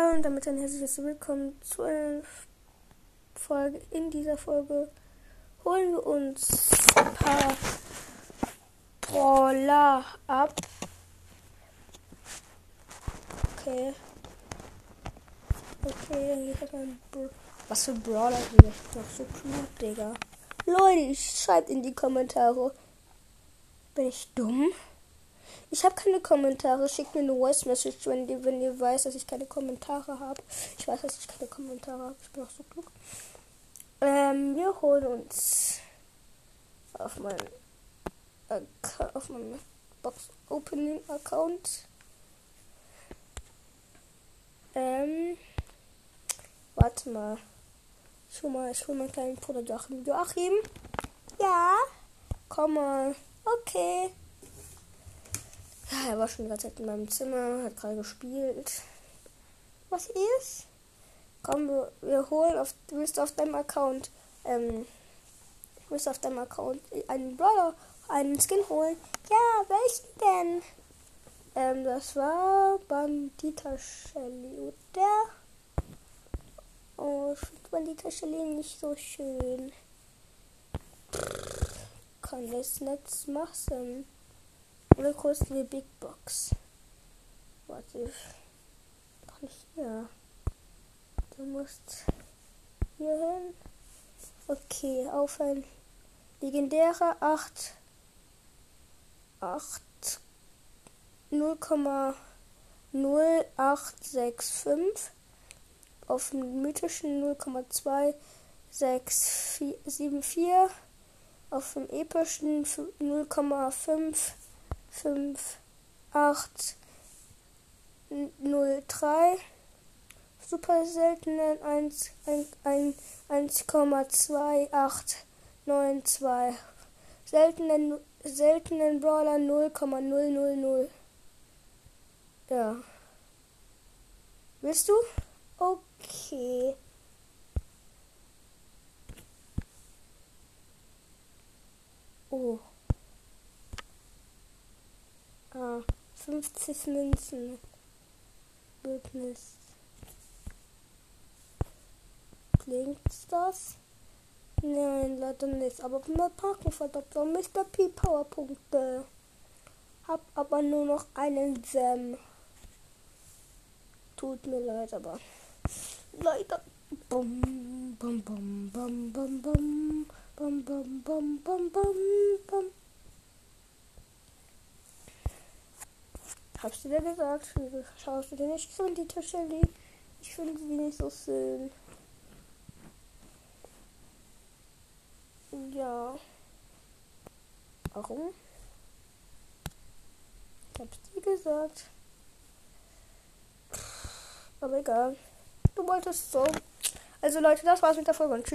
Hallo und damit ein herzliches Willkommen zu einer Folge. In dieser Folge holen wir uns ein paar Brawler ab. Okay. Okay, halt ein Br Was für Brawler sind das doch so klug, Digga. Leute, schreibt in die Kommentare. Bin ich dumm? Ich habe keine Kommentare. Schickt mir eine Voice Message, wenn ihr, wenn ihr weiß, dass ich keine Kommentare habe. Ich weiß, dass ich keine Kommentare habe. Ich bin auch so klug. Ähm, wir holen uns auf meinen auf meinem Box Opening Account. Ähm, warte mal. Ich hol mal, ich hol meinen kleinen Bruder Joachim. Joachim? Ja? Komm mal. Okay. Ja, er war schon die ganze Zeit in meinem Zimmer, hat gerade gespielt. Was ist? Komm, wir, holen auf, du willst auf deinem Account, ähm, du willst auf deinem Account einen Brawler, einen Skin holen. Ja, welchen denn? Ähm, das war Bandita Shelly, oder? Oh, ich finde Bandita Shelly nicht so schön. Kann das nicht machen. Oder kurz die Big Box. Warte. Doch nicht hier. Du musst hier hin. Okay, auf ein legendärer 8. 8. 0,0865 auf dem mythischen 0,2674 auf dem epischen 0,5 fünf acht null drei super seltenen eins ein eins Komma zwei acht neun zwei seltenen seltenen Brawler null Komma null null null Ja. Willst du? Okay. 50 Münzen. Bündnis. Klingt das? Nein, leider nicht. Aber wir packen verdammt Mr. P Powerpunkte. Hab aber nur noch einen Sam. Tut mir leid, aber leider. Bum, bum, bum, bum, bum, bum, bum, bum, bum, bum, bum, du dir gesagt? Wieso schaust du dir nicht so in die Tasche, Ich finde sie nicht so schön. Ja. Warum? Ich hab's dir gesagt. Aber egal. Du wolltest so. Also Leute, das war's mit der Folge und tschüss.